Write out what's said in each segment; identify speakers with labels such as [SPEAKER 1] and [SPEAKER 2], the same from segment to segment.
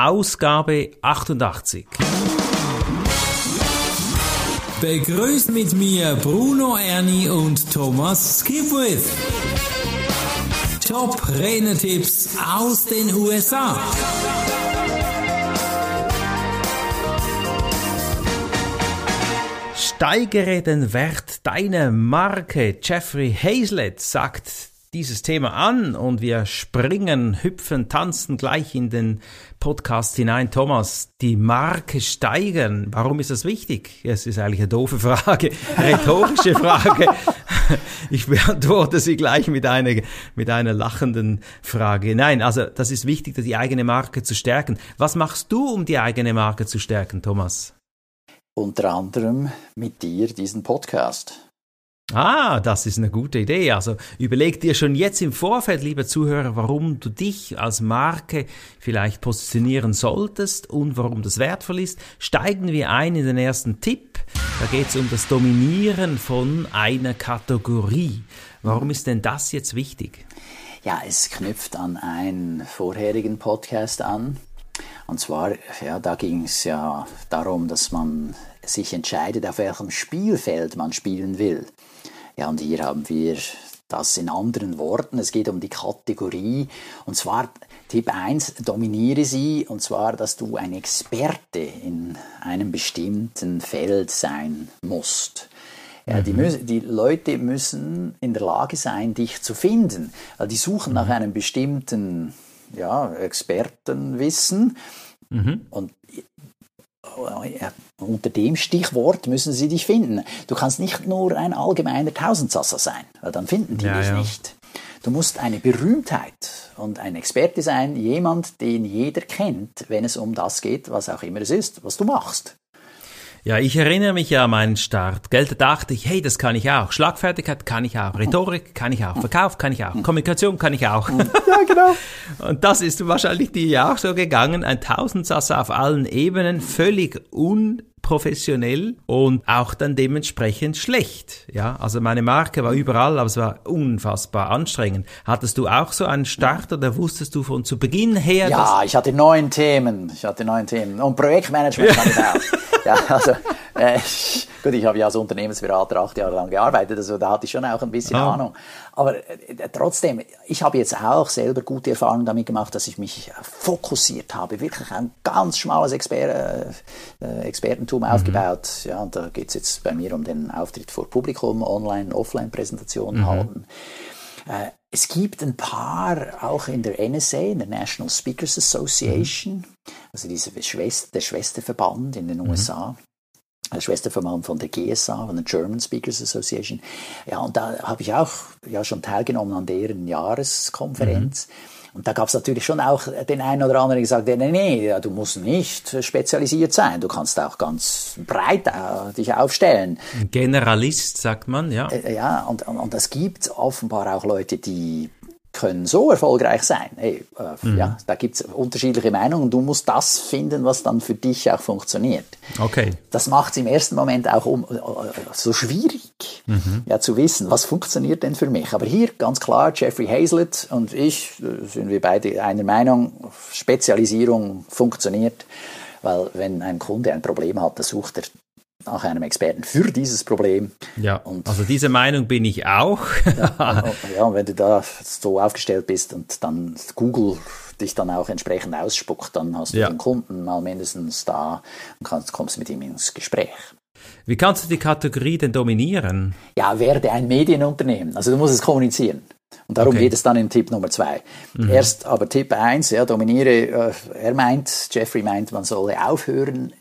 [SPEAKER 1] Ausgabe 88.
[SPEAKER 2] Begrüßt mit mir Bruno Ernie und Thomas Skipwith. Top Renetipps aus den USA.
[SPEAKER 1] Steigere den Wert deiner Marke. Jeffrey Hazlett sagt dieses Thema an und wir springen, hüpfen, tanzen gleich in den Podcast hinein. Thomas, die Marke steigern, warum ist das wichtig? Es ist eigentlich eine doofe Frage, rhetorische Frage. Ich beantworte sie gleich mit einer, mit einer lachenden Frage. Nein, also das ist wichtig, die eigene Marke zu stärken. Was machst du, um die eigene Marke zu stärken, Thomas?
[SPEAKER 3] Unter anderem mit dir diesen Podcast.
[SPEAKER 1] Ah, das ist eine gute Idee. Also überleg dir schon jetzt im Vorfeld, lieber Zuhörer, warum du dich als Marke vielleicht positionieren solltest und warum das wertvoll ist. Steigen wir ein in den ersten Tipp. Da geht es um das Dominieren von einer Kategorie. Warum ist denn das jetzt wichtig?
[SPEAKER 3] Ja, es knüpft an einen vorherigen Podcast an. Und zwar, ja, da ging es ja darum, dass man sich entscheidet, auf welchem Spielfeld man spielen will. Ja, und hier haben wir das in anderen Worten. Es geht um die Kategorie. Und zwar Tipp 1, dominiere sie. Und zwar, dass du ein Experte in einem bestimmten Feld sein musst. Ja, die, müssen, die, Leute müssen in der Lage sein, dich zu finden. Weil die suchen nach einem bestimmten ja, Expertenwissen. Mhm. Und unter dem Stichwort müssen sie dich finden. Du kannst nicht nur ein allgemeiner Tausendsasser sein, weil dann finden die ja, dich ja. nicht. Du musst eine Berühmtheit und ein Experte sein, jemand, den jeder kennt, wenn es um das geht, was auch immer es ist, was du machst.
[SPEAKER 1] Ja, ich erinnere mich ja an meinen Start. Geld, da dachte ich, hey, das kann ich auch. Schlagfertigkeit kann ich auch. Rhetorik kann ich auch. Verkauf kann ich auch. Kommunikation kann ich auch.
[SPEAKER 3] Ja, genau.
[SPEAKER 1] Und das ist wahrscheinlich dir auch so gegangen. Ein Tausendsasser auf allen Ebenen, völlig un professionell und auch dann dementsprechend schlecht. Ja, also meine Marke war überall, aber es war unfassbar anstrengend. Hattest du auch so einen Start oder wusstest du von zu Beginn her?
[SPEAKER 3] Ja, ich hatte neun Themen. Ich hatte neun Themen. Und Projektmanagement kann ich auch. Ja, also äh, gut, ich habe ja als Unternehmensberater acht Jahre lang gearbeitet, also da hatte ich schon auch ein bisschen ah. Ahnung. Aber äh, trotzdem, ich habe jetzt auch selber gute Erfahrungen damit gemacht, dass ich mich fokussiert habe, wirklich ein ganz schmales Exper äh, Expertentum mhm. aufgebaut. Ja, und da geht es jetzt bei mir um den Auftritt vor Publikum, Online-, Offline-Präsentationen mhm. halten. Äh, es gibt ein paar auch in der NSA, in der National Speakers Association, mhm. also diese Schwester, der Schwesterverband in den USA. Schwesterverband von der GSA, von der German Speakers Association. Ja, und da habe ich auch ja schon teilgenommen an deren Jahreskonferenz. Mhm. Und da gab es natürlich schon auch den einen oder anderen, der gesagt hat, nee, nee, du musst nicht spezialisiert sein, du kannst auch ganz breit äh, dich aufstellen.
[SPEAKER 1] Generalist, sagt man, ja.
[SPEAKER 3] Äh, ja, und, und es gibt offenbar auch Leute, die können so erfolgreich sein. Hey, äh, mhm. ja, da gibt es unterschiedliche Meinungen. Du musst das finden, was dann für dich auch funktioniert.
[SPEAKER 1] Okay.
[SPEAKER 3] Das macht es im ersten Moment auch um, äh, so schwierig, mhm. ja, zu wissen, was funktioniert denn für mich. Aber hier ganz klar, Jeffrey Hazlett und ich äh, sind wir beide einer Meinung, Spezialisierung funktioniert. Weil wenn ein Kunde ein Problem hat, dann sucht er nach einem Experten für dieses Problem.
[SPEAKER 1] Ja, und also diese Meinung bin ich auch.
[SPEAKER 3] ja, ja, und wenn du da so aufgestellt bist und dann Google dich dann auch entsprechend ausspuckt, dann hast du ja. den Kunden mal mindestens da und kannst, kommst mit ihm ins Gespräch.
[SPEAKER 1] Wie kannst du die Kategorie denn dominieren?
[SPEAKER 3] Ja, werde ein Medienunternehmen. Also du musst es kommunizieren. Und darum okay. geht es dann in Tipp Nummer zwei. Mhm. Erst aber Tipp eins, ja, dominiere, äh, er meint, Jeffrey meint, man solle aufhören,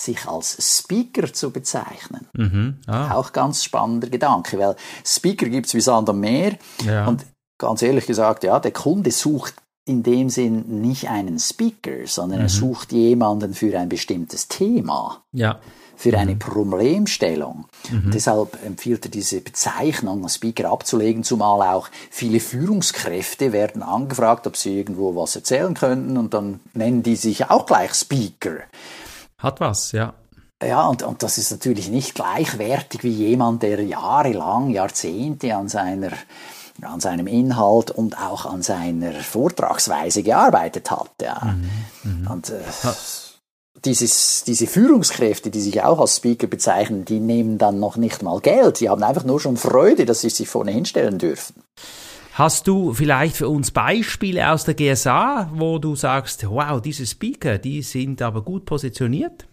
[SPEAKER 3] sich als Speaker zu bezeichnen. Mhm. Ah. Auch ganz spannender Gedanke, weil Speaker gibt es wie Sand am Meer. Ja. Und ganz ehrlich gesagt, ja, der Kunde sucht in dem Sinn nicht einen Speaker, sondern mhm. er sucht jemanden für ein bestimmtes Thema.
[SPEAKER 1] Ja.
[SPEAKER 3] Für eine mhm. Problemstellung. Mhm. deshalb empfiehlt er diese Bezeichnung Speaker abzulegen, zumal auch viele Führungskräfte werden angefragt, ob sie irgendwo was erzählen könnten und dann nennen die sich auch gleich Speaker.
[SPEAKER 1] Hat was, ja.
[SPEAKER 3] Ja, und, und das ist natürlich nicht gleichwertig wie jemand, der jahrelang, Jahrzehnte an seiner an seinem Inhalt und auch an seiner Vortragsweise gearbeitet hat. Ja. Mhm. Und äh, dieses, diese Führungskräfte, die sich auch als Speaker bezeichnen, die nehmen dann noch nicht mal Geld. Die haben einfach nur schon Freude, dass sie sich vorne hinstellen dürfen.
[SPEAKER 1] Hast du vielleicht für uns Beispiele aus der GSA, wo du sagst, wow, diese Speaker, die sind aber gut positioniert?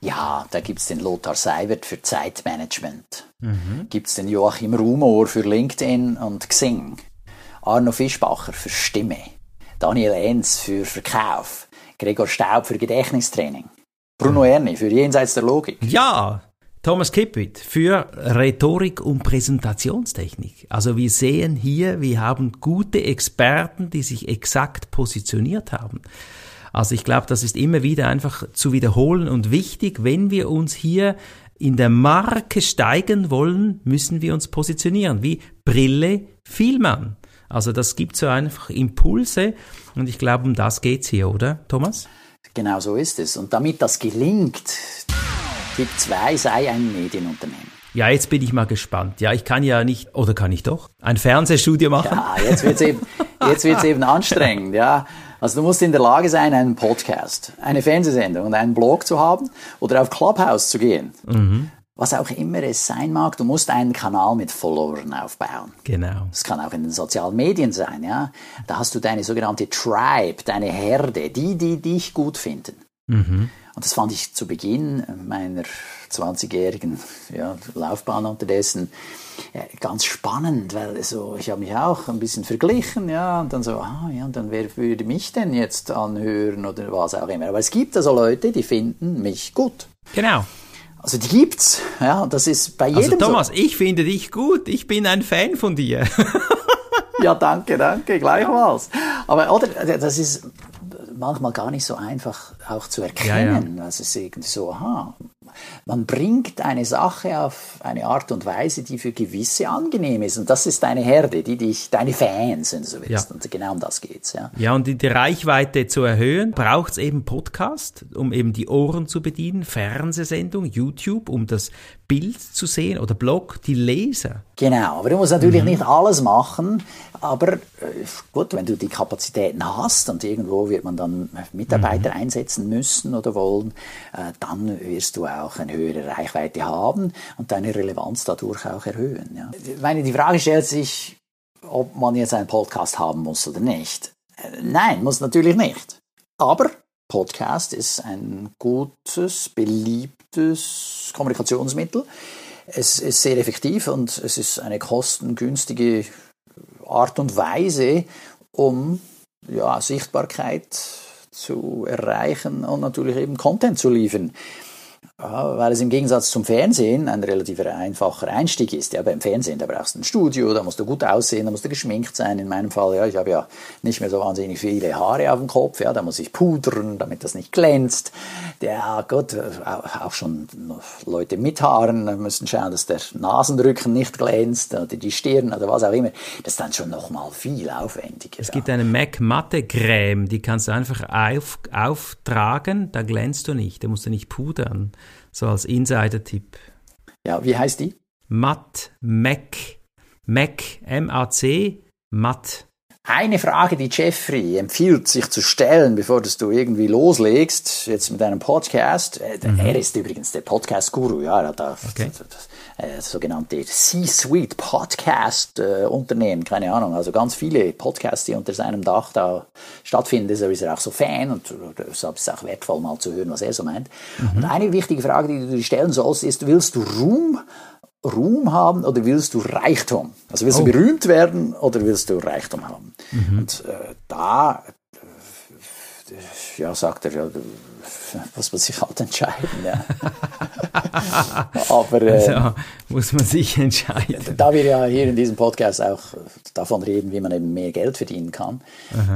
[SPEAKER 3] Ja, da gibt es den Lothar Seiwert für Zeitmanagement. Mhm. Gibt es den Joachim Rumor für LinkedIn und Xing. Arno Fischbacher für Stimme. Daniel Enz für Verkauf. Gregor Staub für Gedächtnistraining. Bruno mhm. Erni für Jenseits der Logik.
[SPEAKER 1] Ja, Thomas Kippit für Rhetorik und Präsentationstechnik. Also wir sehen hier, wir haben gute Experten, die sich exakt positioniert haben. Also ich glaube, das ist immer wieder einfach zu wiederholen und wichtig, wenn wir uns hier in der Marke steigen wollen, müssen wir uns positionieren, wie Brille Vielmann. Also das gibt so einfach Impulse und ich glaube, um das geht's hier, oder, Thomas?
[SPEAKER 3] Genau so ist es. Und damit das gelingt, Tipp 2 sei ein Medienunternehmen.
[SPEAKER 1] Ja, jetzt bin ich mal gespannt. Ja, ich kann ja nicht, oder kann ich doch, ein Fernsehstudio machen?
[SPEAKER 3] Ja, jetzt wird's eben, jetzt wird's eben anstrengend, ja. Also du musst in der Lage sein, einen Podcast, eine Fernsehsendung und einen Blog zu haben oder auf Clubhouse zu gehen. Mhm. Was auch immer es sein mag, du musst einen Kanal mit Followern aufbauen.
[SPEAKER 1] Genau.
[SPEAKER 3] Das kann auch in den sozialen Medien sein, ja. Da hast du deine sogenannte Tribe, deine Herde, die, die dich gut finden. Mhm. Und das fand ich zu Beginn meiner 20-jährigen ja, Laufbahn unterdessen ganz spannend, weil so, ich habe mich auch ein bisschen verglichen, ja, und dann so, ah, ja, und dann wer würde mich denn jetzt anhören oder was auch immer. Aber es gibt also Leute, die finden mich gut.
[SPEAKER 1] Genau.
[SPEAKER 3] Also die gibt's, ja, das ist bei also jedem
[SPEAKER 1] also Thomas,
[SPEAKER 3] so.
[SPEAKER 1] ich finde dich gut, ich bin ein Fan von dir.
[SPEAKER 3] ja, danke, danke, gleichfalls. Aber oder, das ist manchmal gar nicht so einfach auch zu erkennen. Ja, ja. Also es ist irgendwie so, aha, man bringt eine Sache auf eine Art und Weise, die für gewisse angenehm ist. Und das ist deine Herde, die dich, deine Fans, wenn du so willst. Ja. Und genau um das geht's. Ja,
[SPEAKER 1] ja und die Reichweite zu erhöhen, braucht es eben Podcast, um eben die Ohren zu bedienen, Fernsehsendung, YouTube, um das Bild zu sehen oder Blog, die Leser.
[SPEAKER 3] Genau, aber du musst natürlich mhm. nicht alles machen, aber äh, gut, wenn du die Kapazitäten hast und irgendwo wird man dann Mitarbeiter mhm. einsetzen müssen oder wollen, äh, dann wirst du auch eine höhere Reichweite haben und deine Relevanz dadurch auch erhöhen. Ja. Ich meine, die Frage stellt sich, ob man jetzt einen Podcast haben muss oder nicht. Äh, nein, muss natürlich nicht. Aber Podcast ist ein gutes, beliebtes Kommunikationsmittel. Es ist sehr effektiv und es ist eine kostengünstige Art und Weise, um ja, Sichtbarkeit zu erreichen und natürlich eben Content zu liefern. Ja, weil es im Gegensatz zum Fernsehen ein relativ einfacher Einstieg ist. Ja, beim Fernsehen, da brauchst du ein Studio, da musst du gut aussehen, da musst du geschminkt sein. In meinem Fall, ja, ich habe ja nicht mehr so wahnsinnig viele Haare auf dem Kopf, ja, da muss ich pudern, damit das nicht glänzt. Ja, Gott, auch schon Leute mit Haaren müssen schauen, dass der Nasenrücken nicht glänzt oder die Stirn oder was auch immer. Das ist dann schon nochmal viel aufwendiger.
[SPEAKER 1] Es gibt eine MAC Matte Creme, die kannst du einfach auf, auftragen, da glänzt du nicht, da musst du nicht pudern. So als Insider-Tipp.
[SPEAKER 3] Ja, wie heißt die?
[SPEAKER 1] Matt Mac. Mac, M-A-C, Matt.
[SPEAKER 3] Eine Frage, die Jeffrey empfiehlt, sich zu stellen, bevor du irgendwie loslegst, jetzt mit einem Podcast. Äh, mhm. Er ist übrigens der Podcast-Guru, ja, er hat da okay. das, äh, sogenannte C-Suite Podcast-Unternehmen, äh, keine Ahnung, also ganz viele Podcasts, die unter seinem Dach da stattfinden, deshalb ist er auch so Fan und deshalb ist es auch wertvoll, mal zu hören, was er so meint. Mhm. Und eine wichtige Frage, die du dir stellen sollst, ist, willst du Ruhm Ruhm haben oder willst du Reichtum? Also willst oh. du berühmt werden oder willst du Reichtum haben? Mhm. Und äh, da äh, ja, sagt er, ja, muss man sich halt entscheiden. Ja.
[SPEAKER 1] Aber äh, also, muss man sich entscheiden.
[SPEAKER 3] Da wir ja hier in diesem Podcast auch davon reden, wie man eben mehr Geld verdienen kann,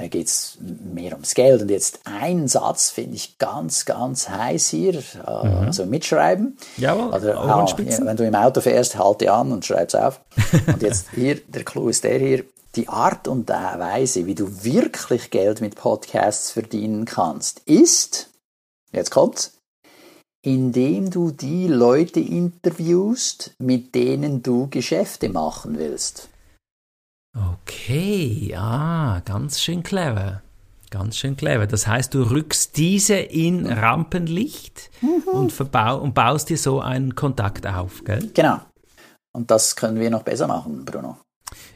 [SPEAKER 3] äh, geht es mehr ums Geld. Und jetzt ein Satz finde ich ganz, ganz heiß hier, äh, mhm. also mitschreiben.
[SPEAKER 1] Jawohl,
[SPEAKER 3] Oder, ah, ja, wenn du im Auto fährst, halte an und schreib es auf. und jetzt hier, der Clou ist der hier, die Art und Weise, wie du wirklich Geld mit Podcasts verdienen kannst, ist, jetzt kommt's, indem du die Leute interviewst, mit denen du Geschäfte machen willst.
[SPEAKER 1] Okay, ah, ganz schön clever. Ganz schön clever. Das heißt, du rückst diese in Rampenlicht und, verbau und baust dir so einen Kontakt auf, gell?
[SPEAKER 3] Genau. Und das können wir noch besser machen, Bruno.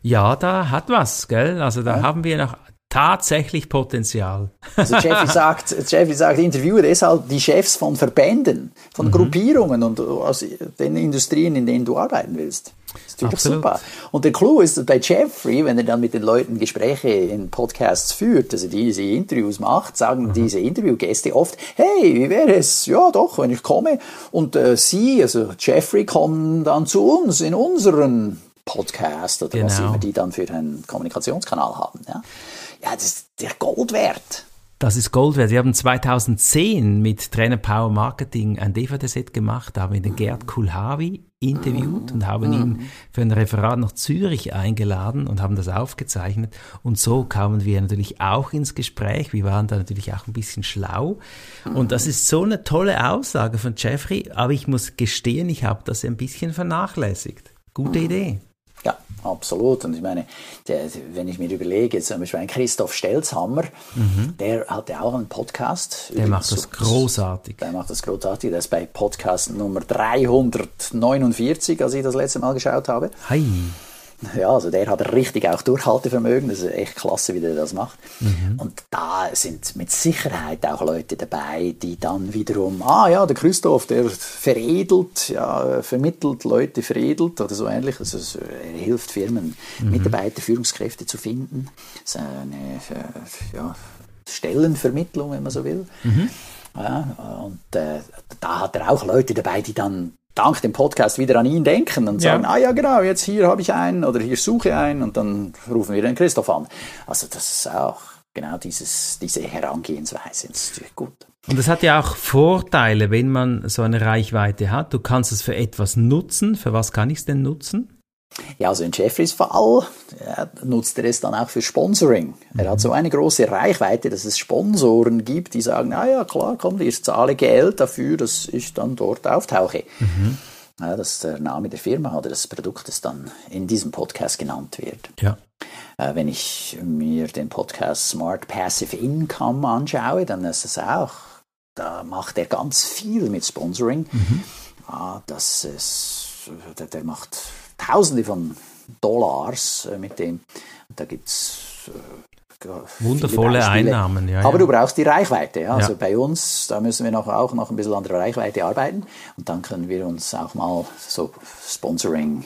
[SPEAKER 1] Ja, da hat was, gell? Also da haben wir noch tatsächlich Potenzial.
[SPEAKER 3] Also Jeffrey sagt, Jeffrey sagt, interviewe deshalb die Chefs von Verbänden, von Gruppierungen und aus den Industrien, in denen du arbeiten willst. Das ist natürlich super. Und der Clou ist bei Jeffrey, wenn er dann mit den Leuten Gespräche in Podcasts führt, also diese Interviews macht, sagen diese Interviewgäste oft, hey, wie wäre es? Ja, doch, wenn ich komme. Und äh, sie, also Jeffrey, kommen dann zu uns in unseren Podcast oder was
[SPEAKER 1] Genau.
[SPEAKER 3] immer die dann für einen Kommunikationskanal haben. Ja, ja das ist der Gold wert.
[SPEAKER 1] Das ist Gold wert. Wir haben 2010 mit Trainer Power Marketing ein DVD-Set gemacht, da haben wir den Gerd Kulhavi interviewt und haben ihn für ein Referat nach Zürich eingeladen und haben das aufgezeichnet. Und so kamen wir natürlich auch ins Gespräch. Wir waren da natürlich auch ein bisschen schlau. Und das ist so eine tolle Aussage von Jeffrey, aber ich muss gestehen, ich habe das ein bisschen vernachlässigt. Gute Idee.
[SPEAKER 3] Ja, absolut. Und ich meine, der, wenn ich mir überlege, zum Beispiel ein Christoph Stelzhammer, der hatte auch einen Podcast.
[SPEAKER 1] Mhm. Der macht das großartig.
[SPEAKER 3] Der macht das großartig. Der ist bei Podcast Nummer 349, als ich das letzte Mal geschaut habe.
[SPEAKER 1] Hi.
[SPEAKER 3] Ja, also der hat richtig auch Durchhaltevermögen. Das ist echt klasse, wie der das macht.
[SPEAKER 1] Mhm.
[SPEAKER 3] Und da sind mit Sicherheit auch Leute dabei, die dann wiederum, ah ja, der Christoph, der veredelt, ja, vermittelt Leute, veredelt oder so ähnlich. Also er hilft Firmen,
[SPEAKER 1] Mhm.
[SPEAKER 3] Mitarbeiter, Führungskräfte zu finden. Das ist eine äh, ja, Stellenvermittlung, wenn man so will. Ja, und äh, da hat er auch Leute dabei, die dann dank dem Podcast wieder an ihn denken und
[SPEAKER 1] Ja.
[SPEAKER 3] sagen, ah ja genau, jetzt hier habe ich einen oder hier suche einen und dann rufen wir den Christoph an. Also das ist auch genau dieses, diese Herangehensweise. Das ist natürlich gut.
[SPEAKER 1] Und es hat ja auch Vorteile, wenn man so eine Reichweite hat. Du kannst es für etwas nutzen. Für was kann ich es denn nutzen?
[SPEAKER 3] Ja, also in Jeffreys Fall ja, nutzt er es dann auch für Sponsoring. Er hat so eine große Reichweite, dass es Sponsoren gibt, die sagen, ah ja, klar, komm, ich zahle Geld dafür, dass ich dann dort auftauche. Ja, dass der Name der Firma oder des Produktes dann in diesem Podcast genannt wird.
[SPEAKER 1] Ja.
[SPEAKER 3] Äh, wenn ich mir den Podcast Smart Passive Income anschaue, dann ist es auch, da macht er ganz viel mit Sponsoring. Ah, das ist, der, der macht Tausende von Dollars äh, mit dem. Da gibt's äh,
[SPEAKER 1] Wundervolle. Einnahmen, ja,
[SPEAKER 3] Aber
[SPEAKER 1] ja.
[SPEAKER 3] du brauchst die Reichweite. Ja? Also
[SPEAKER 1] Ja.
[SPEAKER 3] bei uns, da müssen wir noch, auch noch ein bisschen an der Reichweite arbeiten. Und dann können wir uns auch mal so Sponsoring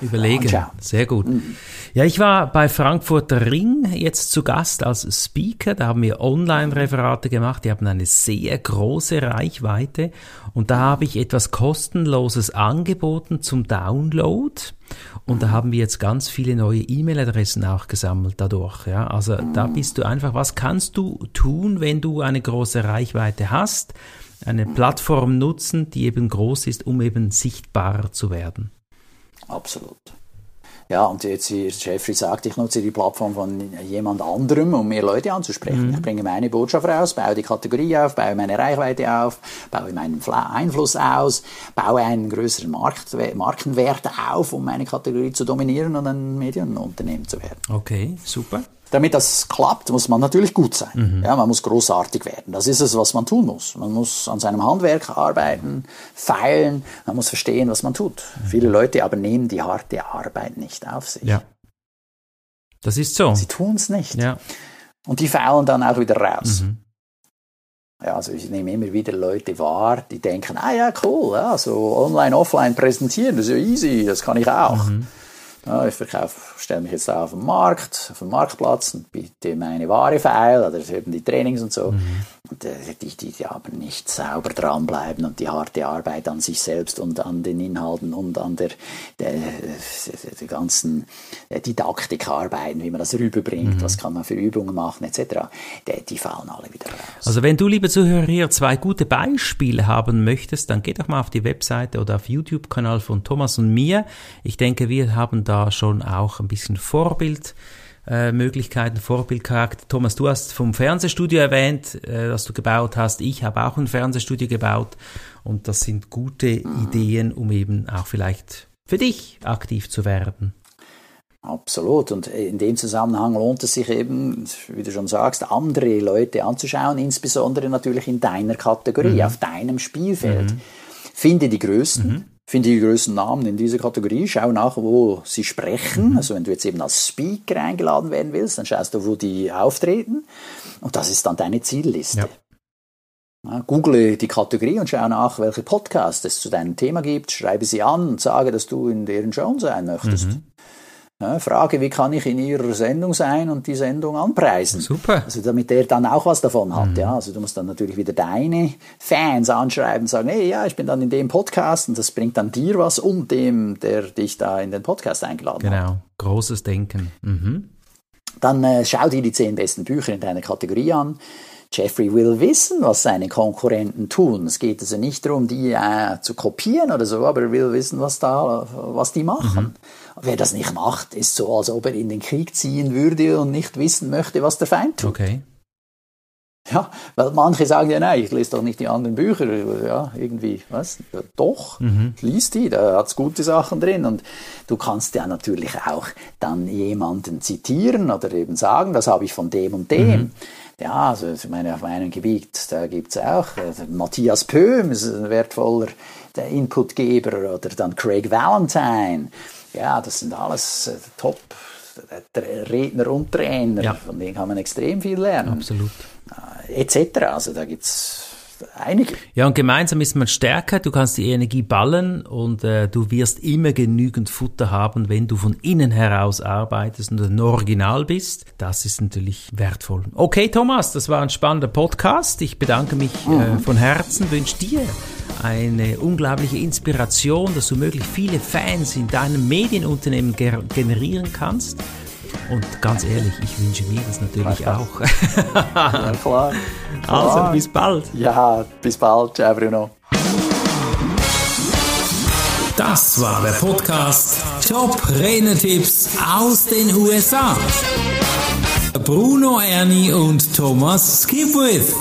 [SPEAKER 1] Überlegen.
[SPEAKER 3] anschauen.
[SPEAKER 1] Sehr gut. Ja, ich war bei Frankfurter Ring jetzt zu Gast als Speaker. Da haben wir Online-Referate gemacht. Die haben eine sehr große Reichweite. Und da habe ich etwas kostenloses angeboten zum Download. Und da haben wir jetzt ganz viele neue E-Mail-Adressen auch gesammelt dadurch. Ja, also da bist du einfach, was kannst du tun, wenn du eine große Reichweite hast? Eine Plattform nutzen, die eben groß ist, um eben sichtbarer zu werden.
[SPEAKER 3] Absolut. Ja, und jetzt hier Jeffrey sagt, ich nutze die Plattform von jemand anderem, um mehr Leute anzusprechen. Ich bringe meine Botschaft raus, baue die Kategorie auf, baue meine Reichweite auf, baue meinen Einfluss aus, baue einen größeren Markt, Markenwert auf, um meine Kategorie zu dominieren und ein Medienunternehmen zu werden.
[SPEAKER 1] Okay, super.
[SPEAKER 3] Damit das klappt, muss man natürlich gut sein. Ja, man muss großartig werden. Das ist es, was man tun muss. Man muss an seinem Handwerk arbeiten, feilen, man muss verstehen, was man tut. Viele Leute aber nehmen die harte Arbeit nicht auf sich.
[SPEAKER 1] Ja. Das ist so.
[SPEAKER 3] Sie tun es nicht.
[SPEAKER 1] Ja.
[SPEAKER 3] Und die faulen dann auch wieder raus. Ja, also ich nehme immer wieder Leute wahr, die denken, ah ja, cool, ja, so online, offline präsentieren, das ist ja easy, das kann ich auch. Ja, ich verkaufe, stelle mich jetzt da auf den Markt, auf den Marktplatz und biete meine Ware feil oder eben die Trainings und so. Und äh, die, die, die aber nicht sauber dranbleiben und die harte Arbeit an sich selbst und an den Inhalten und an der, der, der ganzen Didaktik arbeiten, wie man das rüberbringt, was kann man für Übungen machen etc., die, die fallen alle wieder raus.
[SPEAKER 1] Also wenn du, liebe Zuhörer, hier zwei gute Beispiele haben möchtest, dann geh doch mal auf die Webseite oder auf YouTube-Kanal von Thomas und mir. Ich denke, wir haben da schon auch ein bisschen Vorbild. Äh, Möglichkeiten, Vorbildcharakter. Thomas, du hast vom Fernsehstudio erwähnt, äh, das du gebaut hast. Ich habe auch ein Fernsehstudio gebaut und das sind gute Ideen, um eben auch vielleicht für dich aktiv zu werden.
[SPEAKER 3] Absolut. Und in dem Zusammenhang lohnt es sich eben, wie du schon sagst, andere Leute anzuschauen, insbesondere natürlich in deiner Kategorie, mhm. auf deinem Spielfeld. Mhm. Finde die Größten, mhm. Finde die größten Namen in dieser Kategorie, schau nach, wo sie sprechen. Mhm. Also wenn du jetzt eben als Speaker eingeladen werden willst, dann schaust du, wo die auftreten. Und das ist dann deine Zielliste. Ja. Ja, google die Kategorie und schau nach, welche Podcasts es zu deinem Thema gibt, schreibe sie an und sage, dass du in deren Show sein möchtest. Mhm. Ja, frage, wie kann ich in Ihrer Sendung sein und die Sendung anpreisen?
[SPEAKER 1] Super.
[SPEAKER 3] Also damit der dann auch was davon hat. Mhm. Ja, also du musst dann natürlich wieder deine Fans anschreiben und sagen, hey, ja, ich bin dann in dem Podcast und das bringt dann dir was und dem, der dich da in den Podcast eingeladen
[SPEAKER 1] genau.
[SPEAKER 3] hat.
[SPEAKER 1] Genau, großes Denken. Mhm.
[SPEAKER 3] Dann äh, schau dir die zehn besten Bücher in deiner Kategorie an. Jeffrey will wissen, was seine Konkurrenten tun. Es geht also nicht darum, die äh, zu kopieren oder so, aber er will wissen, was da, was die machen. Mhm. Wer das nicht macht, ist so, als ob er in den Krieg ziehen würde und nicht wissen möchte, was der Feind tut.
[SPEAKER 1] Okay.
[SPEAKER 3] Ja, weil manche sagen ja, nein, ich lese doch nicht die anderen Bücher. Ja, irgendwie, was? Ja, doch, mhm. lies die, da hat's gute Sachen drin. Und du kannst ja natürlich auch dann jemanden zitieren oder eben sagen, das habe ich von dem und dem. Mhm. Ja, also ich meine, auf meinem Gebiet, da gibt's auch äh, Matthias Pöhm, ist ein wertvoller Inputgeber, oder dann Craig Valentine ja, das sind alles äh, Top Redner und Trainer, ja. von denen kann man extrem viel lernen.
[SPEAKER 1] Absolut.
[SPEAKER 3] Äh, etc. Also da gibt es einige.
[SPEAKER 1] Ja, und gemeinsam ist man stärker, du kannst die Energie ballen und äh, du wirst immer genügend Futter haben, wenn du von innen heraus arbeitest und ein Original bist. Das ist natürlich wertvoll. Okay, Thomas, das war ein spannender Podcast. Ich bedanke mich äh, mhm. äh, von Herzen, wünsche dir eine unglaubliche Inspiration, dass du möglichst viele Fans in deinem Medienunternehmen generieren kannst. Und ganz ehrlich, ich wünsche mir das natürlich auch.
[SPEAKER 3] ja, klar.
[SPEAKER 1] Also, bis bald.
[SPEAKER 3] Ja, bis bald. Ciao, Bruno.
[SPEAKER 2] Das war der Podcast Top Renetipps aus den USA. Bruno Ernie und Thomas Skipwith.